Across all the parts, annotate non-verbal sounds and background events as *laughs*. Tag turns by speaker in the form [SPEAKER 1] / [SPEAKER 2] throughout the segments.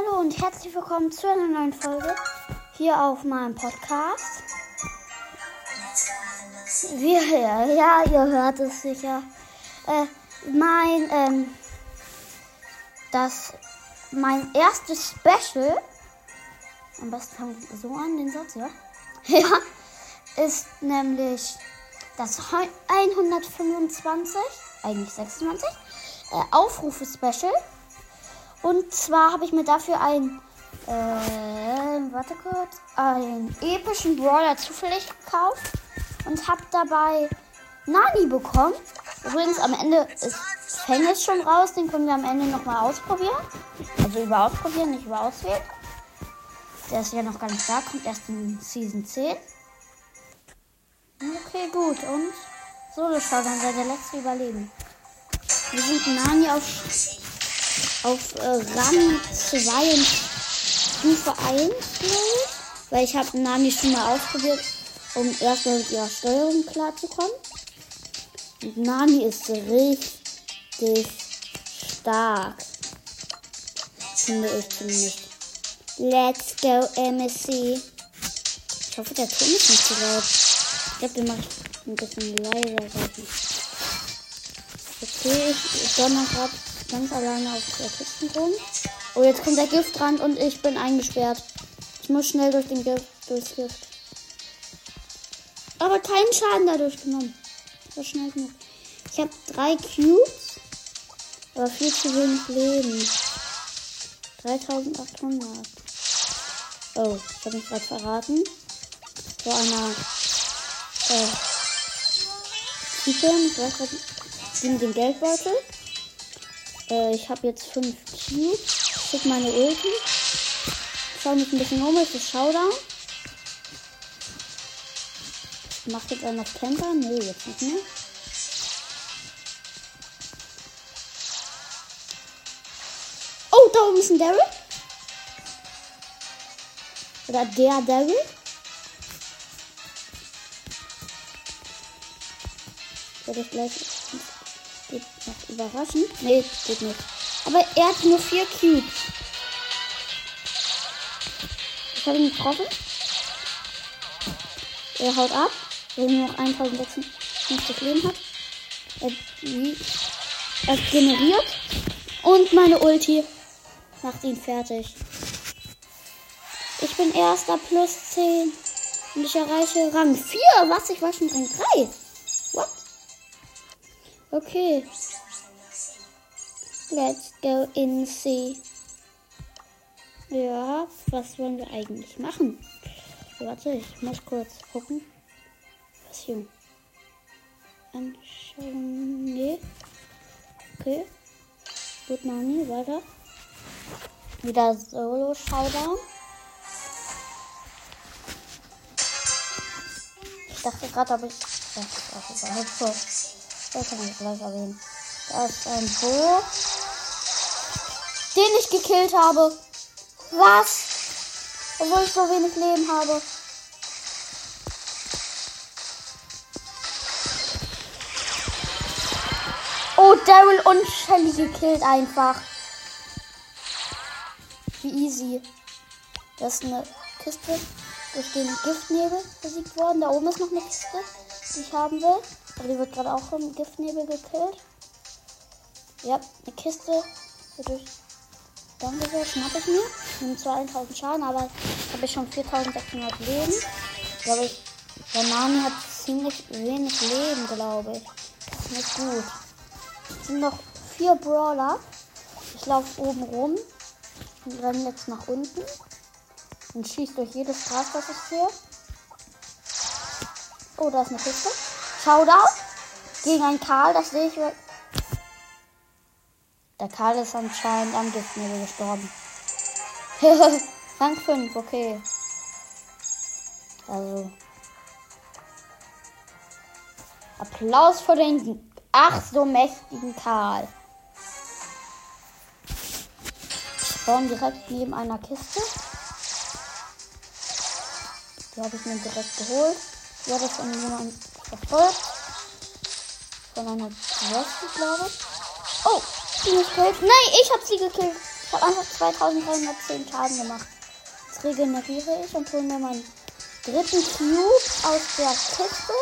[SPEAKER 1] Hallo und herzlich willkommen zu einer neuen Folge hier auf meinem Podcast. Wir, ja, ja ihr hört es sicher. Äh, mein, ähm, das, mein erstes Special, am besten fangen wir so an, den Satz, ja? *laughs* Ja, ist nämlich das 125, eigentlich 26, äh, Aufrufe-Special. Und zwar habe ich mir dafür ein, äh, warte kurz, einen epischen Brawler zufällig gekauft und habe dabei Nani bekommen. Übrigens, am Ende ist Fang jetzt schon raus, den können wir am Ende nochmal ausprobieren. Also über ausprobieren, nicht über auswählen. Der ist ja noch gar nicht da, kommt erst in Season 10. Okay, gut. Und Solo schaut dann sei der letzte Überleben. Wir sind Nani auf, auf äh, Rang 2 und Stufe 1, Weil ich habe Nani schon mal ausprobiert, um erstmal mit ihrer Steuerung klarzukommen. Und Nani ist richtig stark. Finde ich zumindest. Let's go, MSC. Ich hoffe, der Ton ist nicht zu laut. Ich glaube, den mache ich ein bisschen leiser. Okay, ich donner gerade ganz alleine auf der Kisten rum. Oh, jetzt kommt der Giftrand und ich bin eingesperrt. Ich muss schnell durch den Gift, durchs Gift. Aber keinen Schaden dadurch genommen. So schnell genug. Ich habe drei Cubes, aber viel zu wenig Leben. 3800. Oh, ich habe mich gerade verraten. Vor einer äh, Typin, ich weiß gerade, den Geldbeutel. Äh, ich habe jetzt 5 Cubes. Schick meine Ulti. Schau mich ein bisschen um, ist das Showdown. Macht jetzt einer noch Camper? Nee, jetzt nicht mehr. Oh, da oben ist ein Daryl. Oder der Daryl. Werde ich gleich geht noch überraschen. Nee, geht nicht. Aber er hat nur vier Cubes. Ich habe ihn getroffen. Er haut ab, weil er nur noch 1056 Leben hat. Er, er generiert. Und meine Ulti macht ihn fertig. Ich bin erster plus 10. Und ich erreiche Rang 4. Was? Ich war schon Rang 3. Okay. Let's go in see. Ja, was wollen wir eigentlich machen? Warte, ich muss kurz gucken. Was hier? Anschauen. Nee. Okay. Gut, Nani, weiter. Wieder Solo-Showdown. Ich dachte gerade, ob ich. Das ist auch überhaupt so. Das kann ich gleich erwähnen. Da ist ein Bo, den ich gekillt habe. Was? Obwohl ich so wenig Leben habe. Oh, Daryl und Shelly gekillt einfach. Wie easy. Das ist eine Kiste durch den Giftnebel besiegt worden. Da oben ist noch eine Kiste, die ich haben will. Aber die wird gerade auch vom Giftnebel gekillt. Ja, eine Kiste. Danke sehr, schnapp ich mir. Nimmt zwar 1000 Schaden, aber habe ich schon 4600 Leben. Ich glaube, ich, der Nani hat ziemlich wenig Leben, glaube ich. Das ist nicht gut. Es sind noch vier Brawler. Ich laufe oben rum und renne jetzt nach unten und schieße durch jedes Gras, was ich sehe. Oh, da ist eine Kiste. Showdown gegen einen Karl, das sehe ich. Der Karl ist anscheinend am Giftnebel gestorben. *laughs* Rang 5, okay. Also. Applaus für den ach so mächtigen Karl. Spawn direkt neben einer Kiste. Die habe ich mir direkt geholt. Die hat von jemandem verfolgt. Von einer Wespe, glaube ich. Oh, sie mich killt. Nein, ich habe sie gekillt. Ich habe einfach 2310 Schaden gemacht. Jetzt regeneriere ich und hole mir meinen dritten Cube aus der Kiste.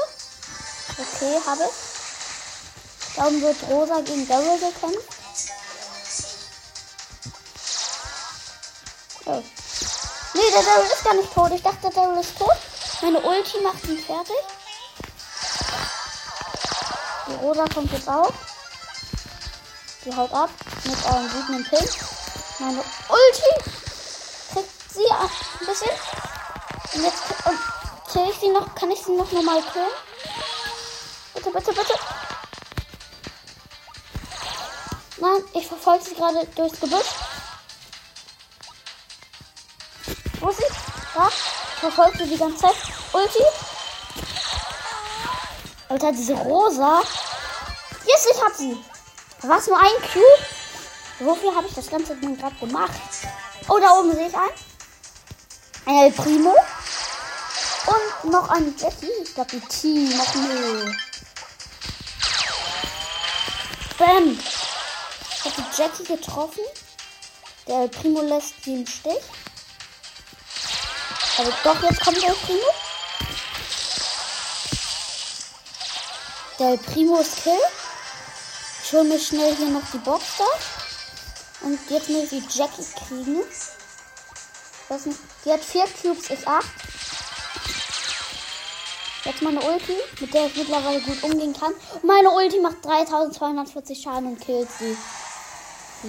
[SPEAKER 1] Okay, habe ich. Darum wird Rosa gegen Daryl gekämpft. Oh. Nee, der Daryl ist gar nicht tot. Ich dachte, der Daryl ist tot. Meine Ulti macht ihn fertig. Die Rosa kommt jetzt auch. Die haut ab mit einem wütenden Pin. Meine Ulti kriegt sie ab ein bisschen. Und jetzt und kill ich sie noch. Kann ich sie noch normal killen? Bitte, bitte, bitte. Nein, ich verfolge sie gerade durchs Gebüsch. Wo ist sie? Da. Ich verfolge sie die ganze Zeit. Ulti. Alter, diese Rosa. Ich hab sie. Es nur ein Cube. Wofür habe ich das ganze Ding gerade gemacht? Oh, da oben sehe ich einen. Ein El Primo. Und noch ein Jackie. Ich glaube, ein Team. Noch nö. Bam. Ich habe die Jackie getroffen. Der El Primo lässt sie im Stich. Aber doch, jetzt kommt der El Primo. Der El Primo ist Kill. Hole mir schnell hier noch die Box da. Und jetzt muss die Jackie kriegen. Nicht? Die hat vier Cubes, ich acht. Jetzt meine Ulti, mit der ich mittlerweile gut umgehen kann. Und meine Ulti macht 3240 Schaden und killt sie.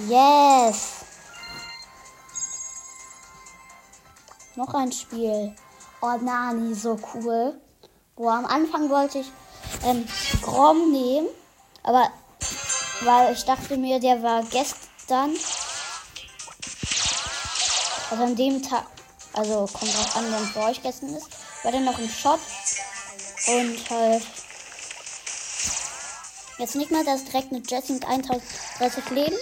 [SPEAKER 1] Yes. Noch ein Spiel. Oh, Nani, so cool. Boah, am Anfang wollte ich ähm, Grom nehmen. Aber weil ich dachte mir, der war gestern. Also an dem Tag. Also kommt drauf an, wenn es bei euch gestern ist. War der noch im Shop. Und halt. Jetzt nicht mal, das direkt eine Jessie mit 1030 Leben.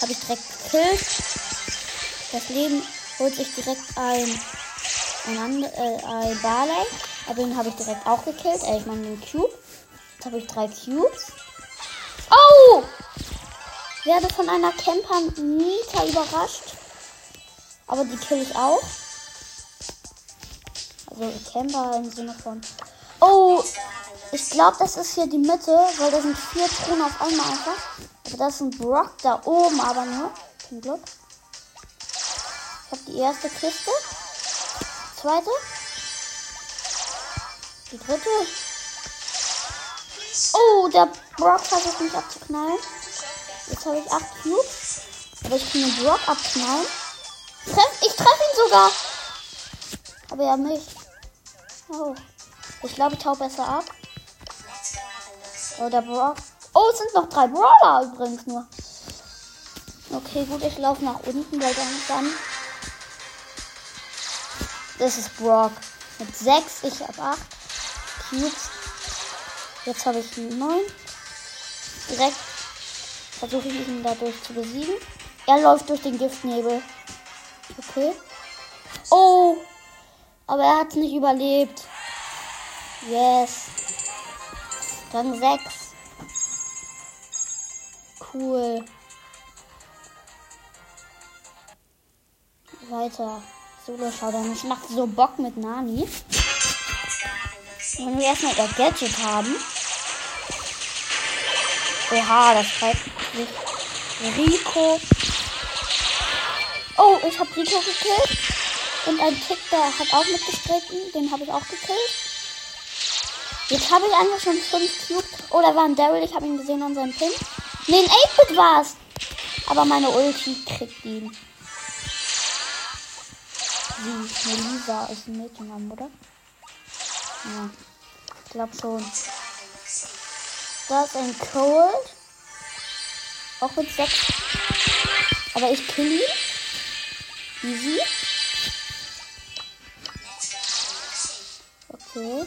[SPEAKER 1] Habe ich direkt gekillt. Das Leben holt sich direkt ein, ein, and, äh, ein Barley. Aber den habe ich direkt auch gekillt. Äh, ich meine den Cube. Jetzt habe ich drei Cubes. Oh! Werde von einer Camper Nita überrascht. Aber die kill ich auch. Also Camper im Sinne von. Oh! Ich glaube, das ist hier die Mitte, weil da sind vier Truhen auf einmal einfach. Also das ist ein Brock da oben, aber nur. Zum Glück. Ich habe die erste Kiste. Zweite. Die dritte. Oh, der Brock versucht mich abzuknallen. Jetzt habe ich 8 Cubes. Aber ich kann den Brock abknallen. Ich treffe ihn sogar. Aber ja mich. Oh. Ich glaube, ich hau besser ab. Oh, der Brock. Oh, es sind noch drei Brawler übrigens nur. Okay, gut, ich laufe nach unten, weil dann, dann. Das ist Brock. Mit 6, ich habe 8 Cubes. Jetzt habe ich 9. Direkt versuche ich ihn dadurch zu besiegen. Er läuft durch den Giftnebel. Okay. Oh! Aber er hat es nicht überlebt. Yes. Dann 6. Cool. Weiter. Solo Showdown. Ich mache so Bock mit Nani. Wenn wir erstmal ihr Gadget haben. Oha, das treibt sich. Rico. Oh, ich habe Rico gekillt. Und ein Tick, der hat auch mitgestritten. Den habe ich auch gekillt. Jetzt habe ich einfach schon 5 Cubes. Oh, da war ein Daryl. Ich habe ihn gesehen an seinem Pin. Ne, ein 8-Bit war's. Aber meine Ulti kriegt ihn. Sie, Melisa ist ein Mädchenname, oder? Ja. Ich glaube schon. Da ist ein Cold. Auch mit 6. Aber ich kill ihn. Easy. Okay.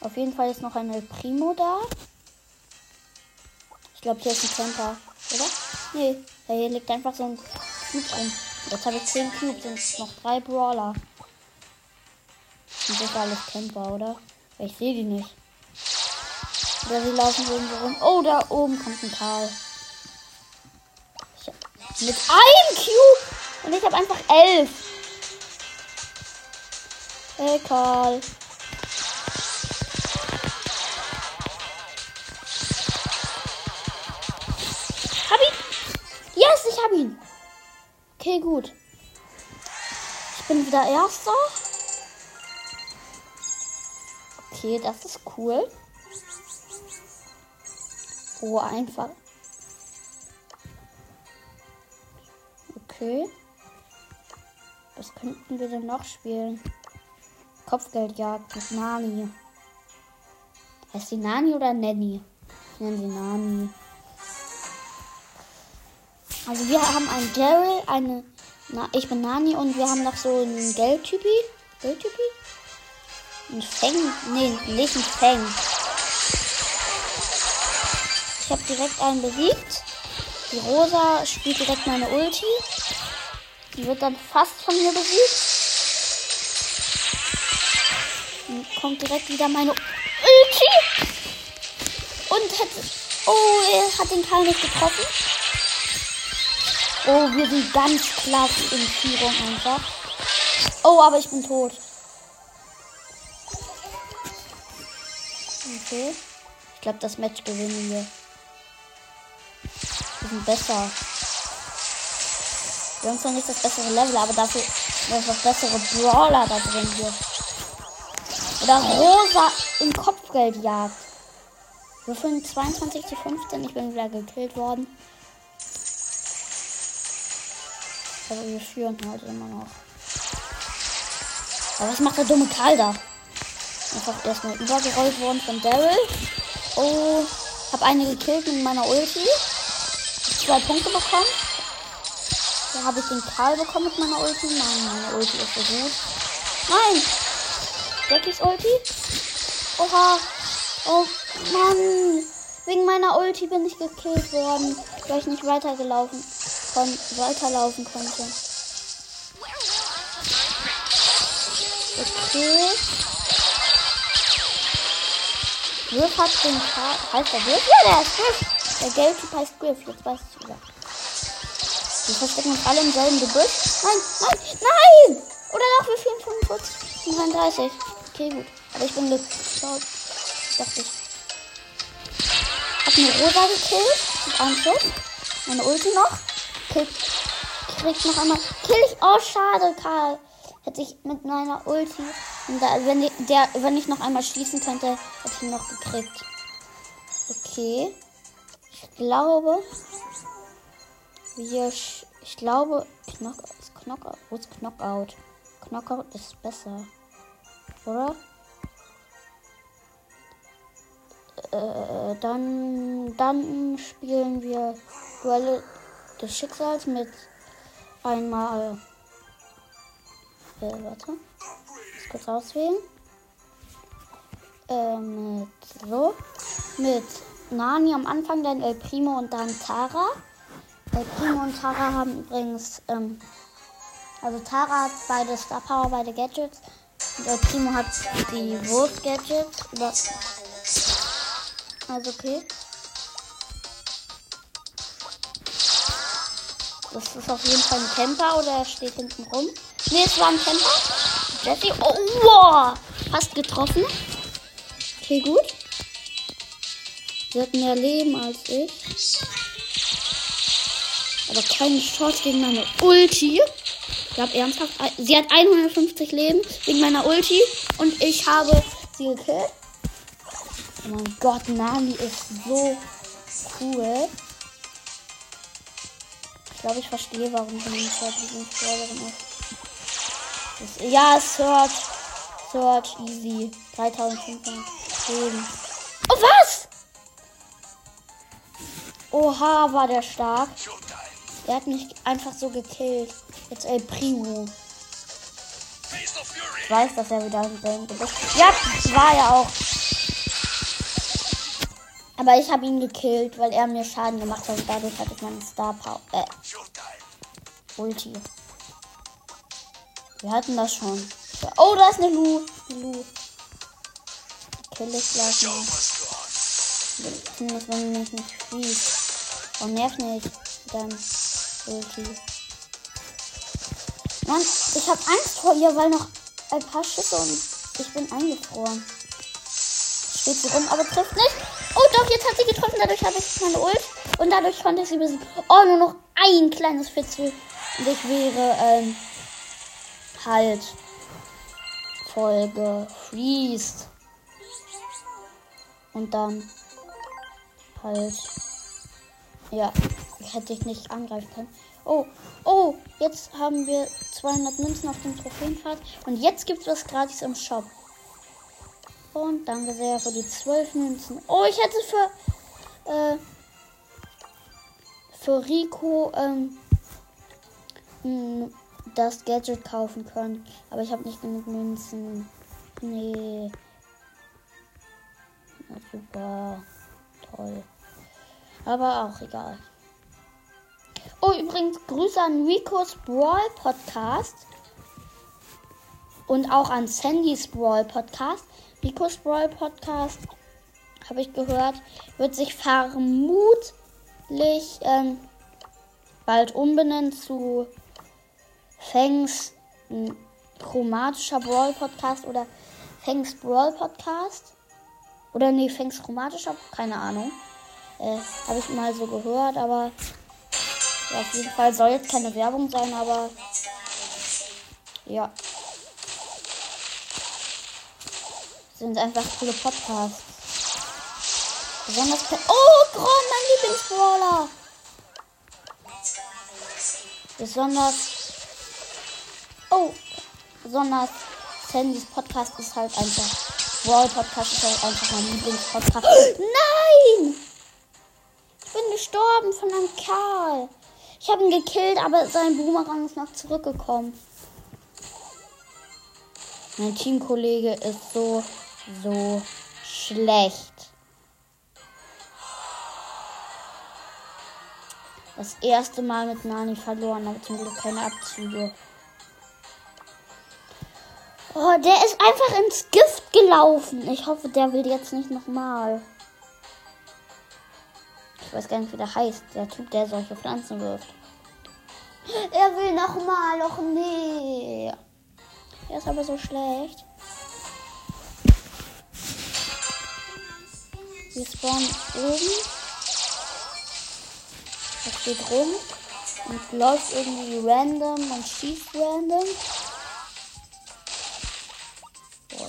[SPEAKER 1] Auf jeden Fall ist noch eine Primo da. Ich glaube, hier ist ein Camper, oder? Nee, hier liegt einfach so ein Cube rum. Jetzt habe ich 10 Cubes und noch drei Brawler. Sind das alles Camper, oder? Ich sehe die nicht. Oder sie laufen irgendwo rum. Oh, da oben kommt ein Karl. Mit einem Cube. Und ich habe einfach elf. Hey, Karl. Hab ihn. Yes, ich hab ihn. Okay, gut. Ich bin wieder Erster. Okay, das ist cool. Oh, einfach. Okay. Was könnten wir denn noch spielen? Kopfgeldjagd mit Nani. Heißt sie Nani oder Nanny? Ich nenne sie Nani. Also wir haben einen Daryl, eine. Na, ich bin Nani und wir haben noch so einen Geldtypi. Geldtypi? Ein Feng? Nee, nicht ein Feng. Ich habe direkt einen besiegt. Die Rosa spielt direkt meine Ulti. Die wird dann fast von mir besiegt. Dann kommt direkt wieder meine Ulti. Und hat. Oh, er hat den Karl nicht getroffen. Oh, wir sind ganz klasse in Führung einfach. Oh, aber ich bin tot. Okay. Ich glaube, das Match gewinnen wir. Wir sind besser. Wir haben zwar nicht das bessere Level, aber dafür das bessere Brawler da drin hier. Oder Rosa im Kopfgeldjagd. Wir führen 22 zu 15. Ich bin wieder gekillt worden. Aber wir führen halt immer noch. Aber was macht der dumme Karl da? Einfach erstmal übergerollt worden von Daryl. Oh, hab eine gekillt mit meiner Ulti. Zwei Punkte bekommen. Da habe ich den Karl bekommen mit meiner Ulti. Nein, meine Ulti ist so gut. Nein! Jackys Ulti? Oha! Oh Mann! Wegen meiner Ulti bin ich gekillt worden, weil ich nicht weitergelaufen kon weiterlaufen konnte. Okay. Griff hat den Karl. Heißt der Griff? Ja, der ist Griff. Der Geldtyp heißt Griff. Jetzt weiß ich wieder. Wir verstecken uns alle im selben Gebüsch. Nein, nein, nein! Oder doch, wir fehlen 45 33. Okay, gut. Aber ich bin geschaut. Dachte ich. Hab eine Rosa gekillt. Mit einem Schuss. Meine Ulti noch. Kill. Krieg noch einmal. Kill ich. Oh, schade, Karl. Hätte ich mit meiner Ulti. Und da, wenn, ich, der, wenn ich noch einmal schießen könnte, hätte ich ihn noch gekriegt. Okay. Ich glaube. Wir. Ich glaube. Knock, Knockout. Wo ist Knockout? Knockout ist besser. Oder? Äh, dann, dann spielen wir Duelle des Schicksals mit einmal. Äh, warte. Kurz auswählen. Äh, mit so. Mit Nani am Anfang, dann El Primo und dann Tara. El Primo und Tara haben übrigens. Ähm, also Tara hat beide Star Power, beide Gadgets. Und El Primo hat die Wurst Gadgets. Also okay. Das ist auf jeden Fall ein Camper oder er steht hinten rum. Ne, es war ein Camper. Jesse. Oh, wow. Fast getroffen. Okay, gut. Sie hat mehr Leben als ich. Aber keine Chance gegen meine Ulti. Ich glaube ernsthaft. Sie hat 150 Leben wegen meiner Ulti. Und ich habe sie gekillt. Oh mein Gott, Nani ist so cool. Ich glaube, ich verstehe, warum sie nicht Lieblingsbrawlerin ist. Das, ja, Search. Search, easy. 3510. Oh, was? Oha, war der stark. Der hat mich einfach so gekillt. Jetzt El Primo. Ich weiß, dass er wieder selben Gebüsch. Ja, das war ja auch. Aber ich habe ihn gekillt, weil er mir Schaden gemacht hat und dadurch hatte ich meinen Star Power. Äh. Ulti. Wir hatten das schon. Oh, da ist eine Lu. Lu. Die kill ich gleich mal. Zumindest wenn mich nicht schießt. Oh, nerv nicht. Dann. Ulti. Mann, ich habe Angst vor ihr, weil noch ein paar Schüsse und ich bin eingefroren. Steht sie rum, aber trifft nicht. Oh doch, jetzt hat sie getroffen. Dadurch habe ich meine Ult. Und dadurch konnte ich sie besiegen. Oh, nur noch ein kleines Fitzel. Und ich wäre, ähm, halt voll gefriest. Und dann halt, ja, hätte ich nicht angreifen können. Oh, oh, jetzt haben wir 200 Münzen auf dem Trophäenpfad. Und jetzt gibt es was gratis im Shop. Und danke sehr für die 12 Münzen. Oh, ich hätte für, äh, für Rico, ähm, das Gadget kaufen können. Aber ich habe nicht genug Münzen. Nee. Na, super. Toll. Aber auch egal. Oh, übrigens, Grüße an Rico's Brawl Podcast. Und auch an Sandys Brawl Podcast. Rico's Brawl Podcast, habe ich gehört, wird sich vermutlich ähm, bald umbenennen zu Fangs chromatischer Brawl Podcast oder Fangs Brawl Podcast. Oder nee, Fangs chromatischer, keine Ahnung. Äh, Habe ich mal so gehört, aber ja, auf jeden Fall soll jetzt keine Werbung sein, aber ja. Sind einfach coole Podcasts. Besonders. Oh, Grom, mein Lieblingsbrawler! Besonders. Oh, besonders Sandys Podcast ist halt einfach. Brawl Podcast ist halt einfach mein Lieblingspodcast. Nein! Ich bin gestorben von einem Karl. Ich habe ihn gekillt, aber sein Boomerang ist noch zurückgekommen. Mein Teamkollege ist so, so schlecht. Das erste Mal mit Nani verloren, aber zum Glück keine Abzüge. Oh, der ist einfach ins Gift gelaufen. Ich hoffe, der will jetzt nicht nochmal. Ich weiß gar nicht, wie der heißt. Der Typ, der solche Pflanzen wirft. Er will nochmal. Doch nee. Er ist aber so schlecht. Wir spawnen oben. Er steht rum und läuft irgendwie random und schießt random.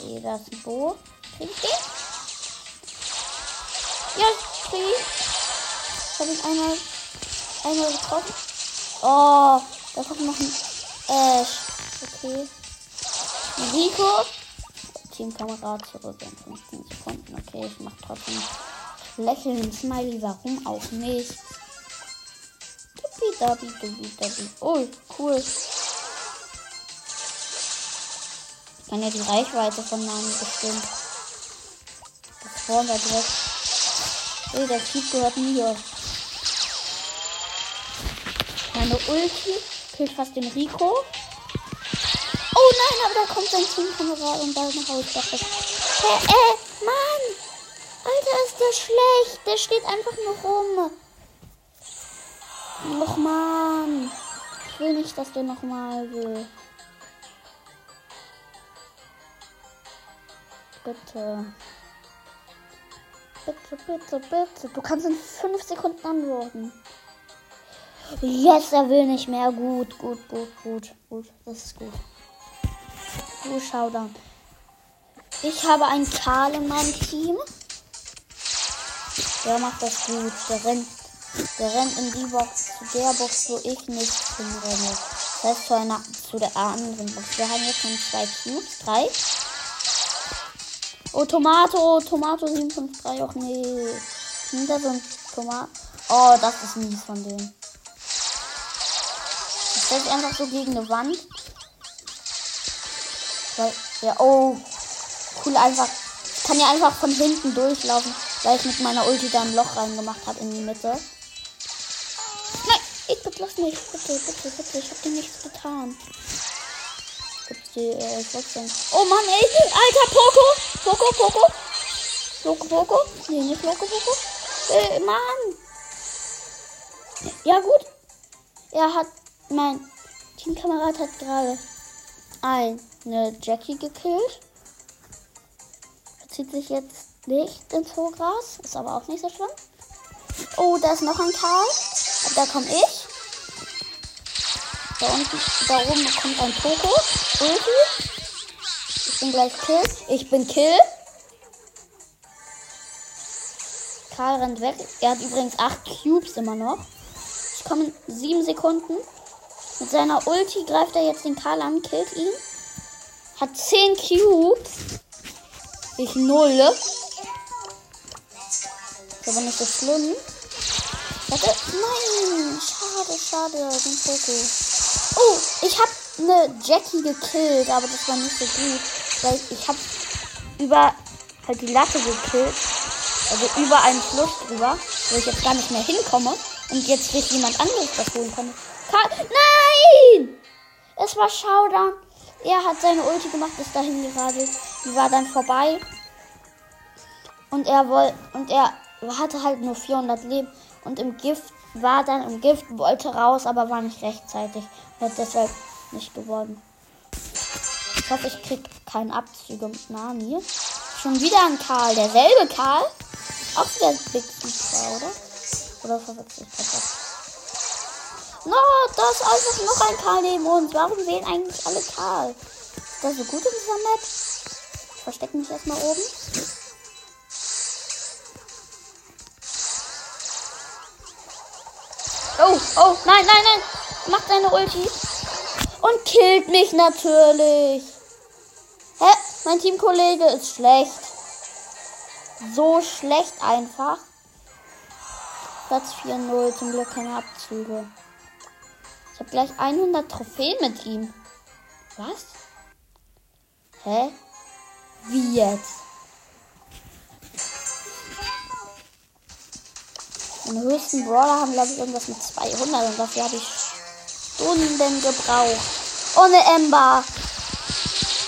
[SPEAKER 1] Okay, da ist ein Bo. Krieg ich den? Ja, krieg ich. Habe ich einmal, einmal getroffen. Oh, da kommt noch ein Ash. Okay. Rico. Teamkamerad zurück in 15 Sekunden. Okay, ich mach trotzdem lächeln. Smiley, warum auch nicht? Dubi, dabi, dubi, dabi. Oh, cool. Kann ja die Reichweite von Nani bestimmen. Das vorne direkt. Ey, der Typ gehört mir. Meine Ulti killt fast den Rico. Oh nein, aber da kommt sein Teamkamerad und da nach Hause. Äh, äh, Mann! Alter, ist der schlecht. Der steht einfach nur rum. Noch Mann. Ich will nicht, dass der nochmal will. Bitte. Bitte, bitte, bitte. Du kannst in 5 Sekunden antworten. Yes, er will nicht mehr. Gut, gut, gut, gut, gut. Das ist gut. Du Showdown. Ich habe einen Karl in meinem Team. Der macht das gut. Der rennt, der rennt in die Box, zu der Box, wo ich nicht hinrenne. Das heißt zu, einer, zu der anderen Box. Wir haben jetzt schon zwei Cubes. Drei. Oh, Tomato, Tomato 753, auch nee. Hinter so ein. Oh, das ist mies von dem. Ich stelle einfach so gegen eine Wand. Ja, oh. Cool, einfach. Ich kann ja einfach von hinten durchlaufen, weil ich mit meiner Ulti da ein Loch reingemacht habe in die Mitte. Nein, ich bitte lass mich. Bitte, bitte, bitte. Ich hab dir nichts getan die äh, trotzdem. Oh Mann, ey! Alter, Poco! Poco, Poco! Poco, Poco? Nee, nicht Poco, Poco. Äh, Mann! Ja, gut. Er hat, mein Teamkamerad hat gerade eine Jackie gekillt. Zieht sich jetzt nicht ins hohe Gras. Ist aber auch nicht so schlimm. Oh, da ist noch ein Karl. Da komme ich. Da unten, da oben kommt ein Poco. Ulti. Ich bin gleich Kill. Ich bin Kill. Karl rennt weg. Er hat übrigens 8 Cubes immer noch. Ich komme in 7 Sekunden. Mit seiner Ulti greift er jetzt den Karl an, killt ihn. Hat 10 Cubes. Ich null. Ist aber nicht so schlimm. Warte. Nein. Schade, schade. Den. Oh, ich habe eine Jackie gekillt, aber das war nicht so gut. Weil ich habe über halt die Latte gekillt. Also über einen Fluss drüber, wo ich jetzt gar nicht mehr hinkomme. Und jetzt sich jemand anderes das holen konnte. Nein! Es war Showdown. Er hat seine Ulti gemacht, ist dahin geradelt. Die war dann vorbei. Und er wollte, und er hatte halt nur 400 Leben. Und im Gift war dann im Gift, wollte raus, aber war nicht rechtzeitig. Und deshalb nicht geworden. Ich hoffe, ich krieg keinen Abzüge mit Nani. Schon wieder ein Karl. Derselbe Karl? Auch wieder Big Super, oder? Oder verwechselt ich das? No, da ist einfach noch ein Karl neben uns. Warum wählen eigentlich alle Karl? Ist das so gut in dieser Map? Ich verstecke mich erstmal oben. Oh, oh, nein, nein, nein. Macht seine Ulti. Und killt mich natürlich. Hä? Mein Teamkollege ist schlecht. So schlecht einfach. Platz 4-0. Zum Glück keine Abzüge. Ich habe gleich 100 Trophäen mit ihm. Was? Hä? Wie jetzt? Meine höchsten Brawler haben, glaube ich, irgendwas mit 200 und dafür habe ich Stunden gebraucht. Ohne Ember.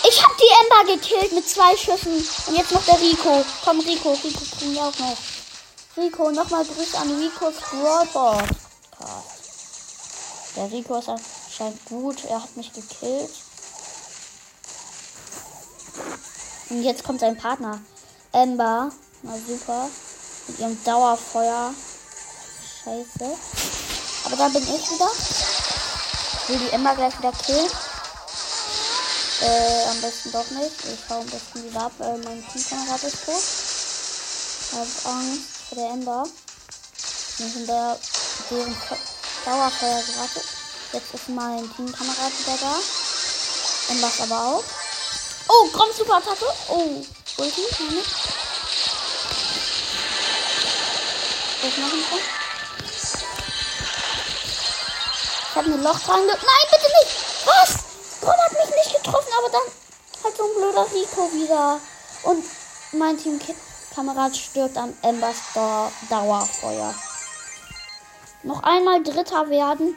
[SPEAKER 1] Ich habe die Ember gekillt mit zwei Schüssen. Und jetzt noch der Rico. Komm, Rico. Rico kriegen wir auch noch. Rico, nochmal Grüße an Ricos Brawlboard. Der Rico ist anscheinend gut. Er hat mich gekillt. Und jetzt kommt sein Partner. Ember. Na super. Mit ihrem Dauerfeuer. Scheiße. Aber da bin ich wieder. Ich will die Ember gleich wieder killen. Äh, am besten doch nicht. Ich hau am besten wieder ab, weil mein Teamkamerad ist tot. Ich habe Angst vor der Ember. Wir sind da deren Dauerfeuer geratet. Jetzt ist mein Teamkamerad wieder da. Ember ist aber auch. Oh, Grom Super Attacke. Oh, Ulti, nicht. Was machen wir? Ich habe ein Loch dran Nein, bitte nicht! Was? Grom hat mich nicht getroffen, aber dann hat so ein blöder Rico wieder. Und mein Teamkamerad stirbt am Embers Dauerfeuer. Noch einmal Dritter werden.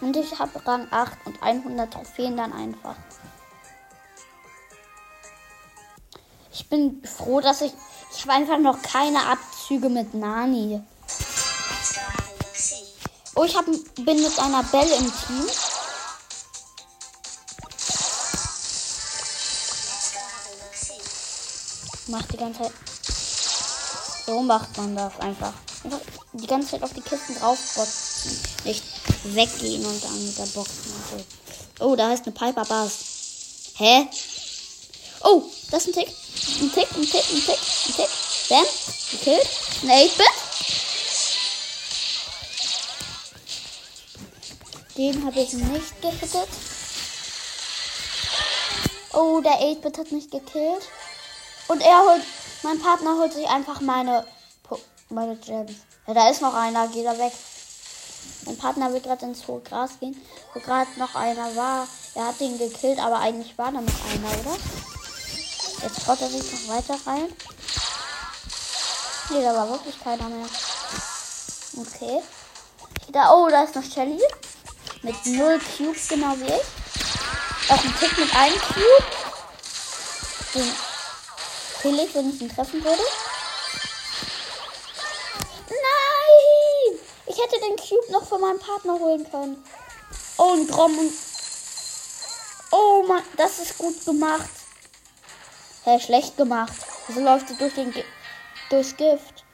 [SPEAKER 1] Und ich habe Rang 8 und 100 Trophäen dann einfach. Ich bin froh, dass ich. Ich habe einfach noch keine Abzüge mit Nani. Oh, ich hab, bin mit einer Belle im Team. Macht die ganze Zeit. So macht man das einfach. Einfach die ganze Zeit auf die Kisten draufbotzen. Nicht weggehen und dann mit der Box. Oh, da heißt eine Piper Bass. Hä? Oh, das ist ein Tick. Ein Tick, ein Tick, ein Tick, ein Tick. Bam. Gekillt. Ein 8-Bit. Den habe ich nicht gehittet. Oh, der 8-Bit hat mich gekillt. Und er holt, mein Partner holt sich einfach meine, meine Gems. Ja, da ist noch einer, geht er weg. Mein Partner will gerade ins hohe Gras gehen, wo gerade noch einer war. Er hat ihn gekillt, aber eigentlich war da noch einer, oder? Jetzt traut er sich noch weiter rein. Nee, da war wirklich keiner mehr. Okay. Da, oh, da ist noch Shelly. Mit 0 Cubes, genau wie ich. Auch ein Tick mit einem Cube. Den kill ich, wenn ich ihn treffen würde. Nein! Ich hätte den Cube noch für meinen Partner holen können. Oh, ein Grom. Oh Mann, das ist gut gemacht. Hä, hey, schlecht gemacht. Wieso läuft sie durch den Gi durchs Gift?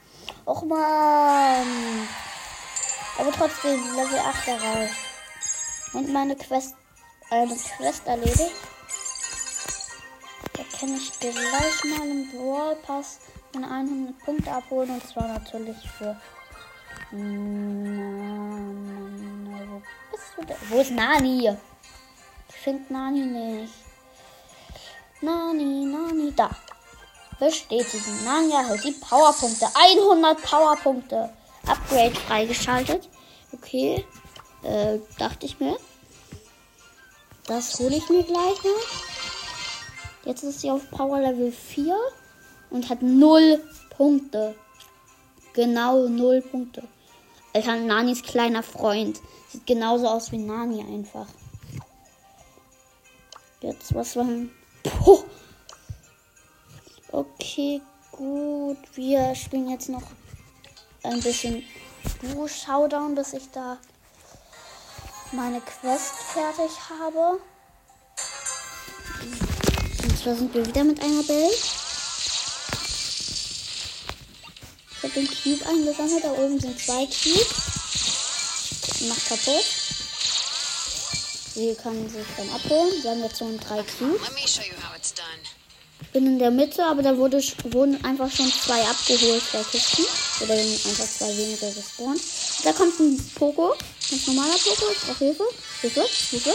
[SPEAKER 1] Och man. Aber trotzdem Level 8 erreicht. Und meine Quest, eine Quest erledigt. Da kann ich gleich mal im Brawl Pass meine 100 Punkte abholen. Und zwar natürlich für. Na, na, na, wo bist du denn? Wo ist Nani? Ich finde Nani nicht. Nani, Nani, da. Bestätigen. Nani erhält die Powerpunkte. 100 Powerpunkte. Upgrade freigeschaltet. Okay. Äh, dachte ich mir. Das hole ich mir gleich noch. Jetzt ist sie auf Power Level 4 und hat 0 Punkte. Genau 0 Punkte. Alter, Nanis kleiner Freund. Sieht genauso aus wie Nani einfach. Jetzt, was war. Puh. Okay, gut. Wir spielen jetzt noch ein bisschen Duo Showdown, bis ich da meine Quest fertig habe. Und zwar sind wir wieder mit einer Bell. Ich habe den Cube eingesammelt. Da oben sind zwei Cubes. Macht kaputt. Sie kann sich dann abholen. Wir haben jetzt schon drei Cubes. Ich bin in der Mitte, aber da wurde, wurden einfach schon zwei abgeholt, zwei Kisten. Oder einfach zwei weniger gespawnt. Da kommt ein Poco. Ganz normaler Poco. Ich brauche Hilfe. Hilfe. Hilfe.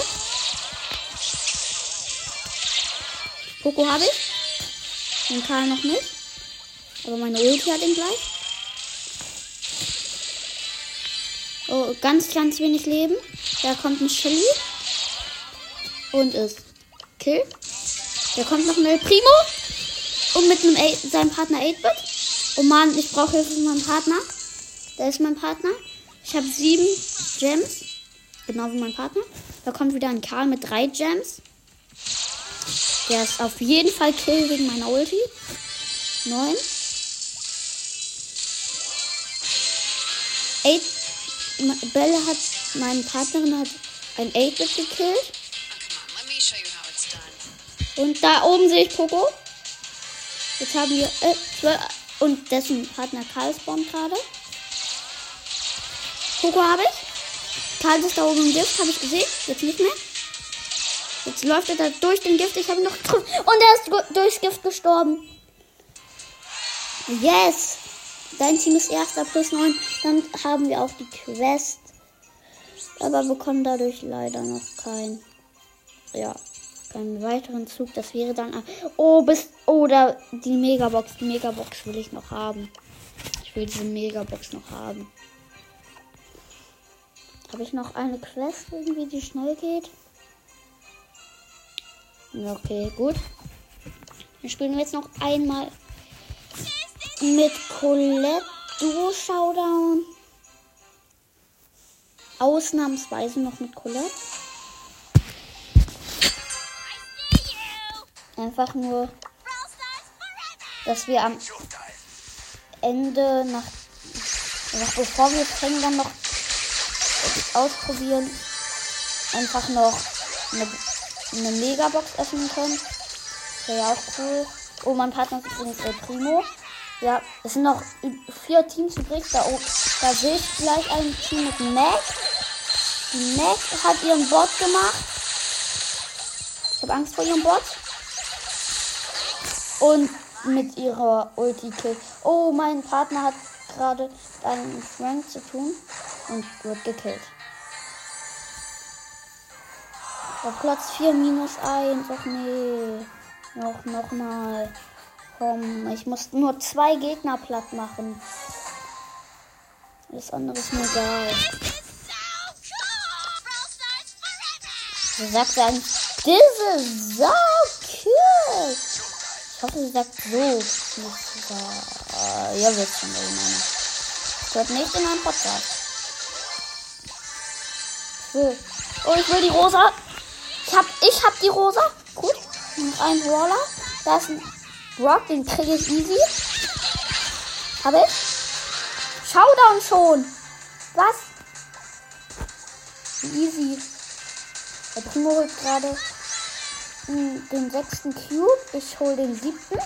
[SPEAKER 1] Poco habe ich. Den Karl noch nicht. Aber meine Ulti hat ihn gleich. Oh, ganz, ganz wenig Leben. Da kommt ein Shelly. Und ist Kill. Da kommt noch ein Primo. Und mit einem seinem Partner 8-Bit. Oh Mann, ich brauche Hilfe von meinem Partner. Da ist mein Partner. Ich habe sieben Gems. Genau wie mein Partner. Da kommt wieder ein Karl mit drei Gems. Der ist auf jeden Fall Kill wegen meiner Ulti. Neun. Eight. Belle hat, meine Partnerin hat ein 8-Bit gekillt. Und da oben sehe ich Poco. Jetzt haben wir äh, 12, und dessen Partner Karl spawnt gerade. Poco habe ich. Karl ist da oben im Gift, habe ich gesehen. Jetzt nicht mehr. Jetzt läuft er da durch den Gift. Ich habe noch. Und er ist durchs Gift gestorben. Yes! Dein Team ist erster plus 9. Dann haben wir auch die Quest. Aber bekommen dadurch leider noch kein. Ja, keinen weiteren Zug. Das wäre dann. Oh, bis. Oder die Megabox. Die Megabox will ich noch haben. Ich will diese Megabox noch haben. Habe ich noch eine Quest irgendwie, die schnell geht? Okay, gut. Dann spielen wir jetzt noch einmal mit Colette Duo Showdown. Ausnahmsweise noch mit Colette. Einfach nur, dass wir am Ende nach, nach bevor wir fängen, dann noch ausprobieren, einfach noch eine, eine Megabox öffnen können. Wäre ja auch cool. Oh, mein Partner ist übrigens El Primo. Ja, es sind noch vier Teams übrig. Da, da sehe ich gleich ein Team mit Mac. Die Mac hat ihren Bot gemacht. Ich habe Angst vor ihrem Bot. Und mit ihrer Ulti-Kill. Oh, mein Partner hat gerade einen Frank zu tun und wird gekillt. Auf Platz 4 minus 1. Ach nee. Noch, noch mal. Komm, ich muss nur zwei Gegner platt machen. Das andere ist mir egal. Sie sagt dann, this is so cool. Ich hoffe, sie sagt so. Ja, wird schon irgendwann. Das hört nicht in einem Podcast. Oh, ich will die rosa. Ich hab, ich hab die rosa. Gut. Noch ein Brawler. Da ist ein Brock, den kriege ich easy. Hab ich? Showdown schon. Was? Easy. Der Primo holt gerade den sechsten Cube. Ich hole den siebten.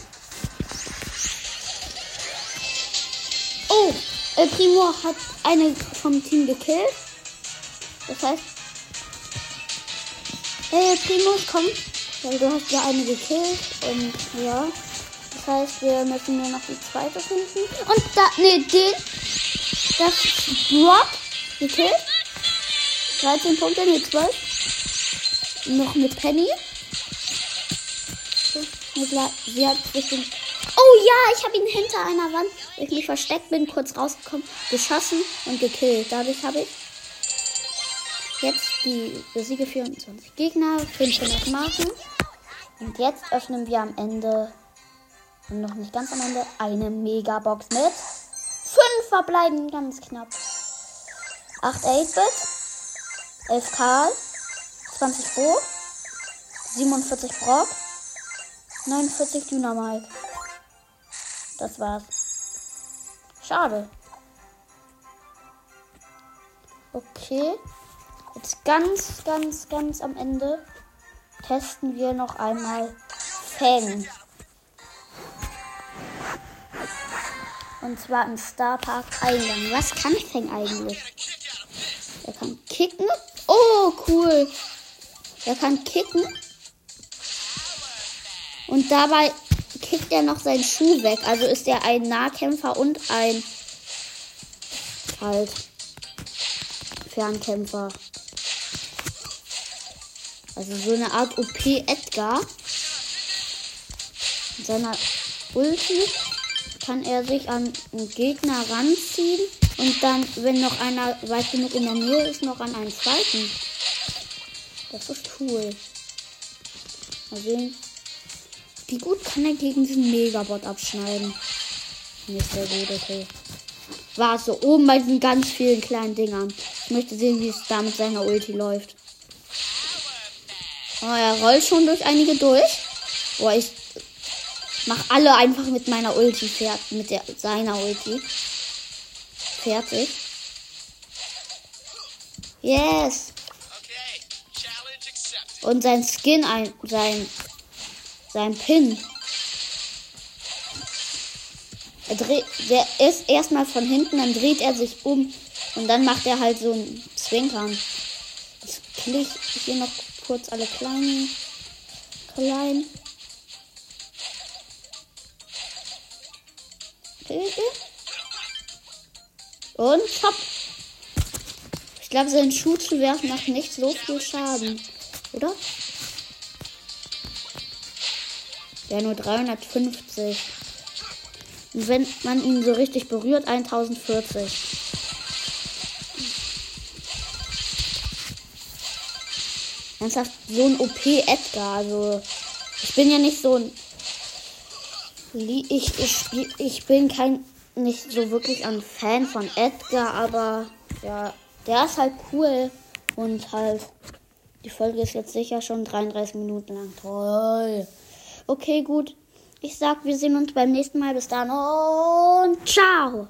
[SPEAKER 1] Oh, El Primo hat eine vom Team gekillt. Das heißt, hey Primo, komm, weil du hast ja eine gekillt und ja. Das heißt, wir müssen nur noch die zweite finden. Und da, ne, den, das Brock gekillt. 13 Punkte, ne, 12. Noch mit Penny. Sie hat bestimmt. Oh ja, ich habe ihn hinter einer Wand, mich versteckt bin, kurz rausgekommen, geschossen und gekillt. Dadurch habe ich jetzt die Siege 24 Gegner, 500 Marken. Und jetzt öffnen wir am Ende, noch nicht ganz am Ende, eine Megabox mit 5 verbleiben, ganz knapp. 8 8-Bit, 11 Karl, 20 Bo, 47 Brock, 49 Dynamite. Das war's. Schade. Okay. Jetzt ganz, ganz, ganz am Ende testen wir noch einmal Fang. Und zwar im Starpark Eingang. Was kann Fang eigentlich? Er kann kicken. Oh, cool. Er kann kicken. Und dabei kickt er noch seinen Schuh weg. Also ist er ein Nahkämpfer und ein halt Fernkämpfer. Also so eine Art OP Edgar. Mit seiner Ulti kann er sich an einen Gegner ranziehen und dann, wenn noch einer weit genug in der Nähe ist, noch an einen zweiten. Das ist cool. Mal sehen. Wie gut kann er gegen diesen Megabot abschneiden? Nicht sehr gut, okay. War so oben bei diesen ganz vielen kleinen Dingern. Ich möchte sehen, wie es da mit seiner Ulti läuft. Oh, er rollt schon durch einige durch. Boah, ich mach alle einfach mit meiner Ulti fertig. Mit der, seiner Ulti. Fertig. Yes. Und sein Skin, ein, sein, sein Pin. Er dreht, der ist erstmal von hinten, dann dreht er sich um und dann macht er halt so ein Zwinkern. Kill ich hier noch kurz alle kleinen. Klein. Und top. Ich glaube, sein Schuh zu werfen macht nicht so viel Schaden. Oder? Ja, nur 350. Und wenn man ihn so richtig berührt, 1040. Ernsthaft, so ein OP Edgar. Also, ich bin ja nicht so ein. Ich, ich, ich bin kein. Nicht so wirklich ein Fan von Edgar, aber ja, der ist halt cool. Und halt. Die Folge ist jetzt sicher schon 33 Minuten lang. Toll. Okay, gut. Ich sag, wir sehen uns beim nächsten Mal. Bis dann und ciao.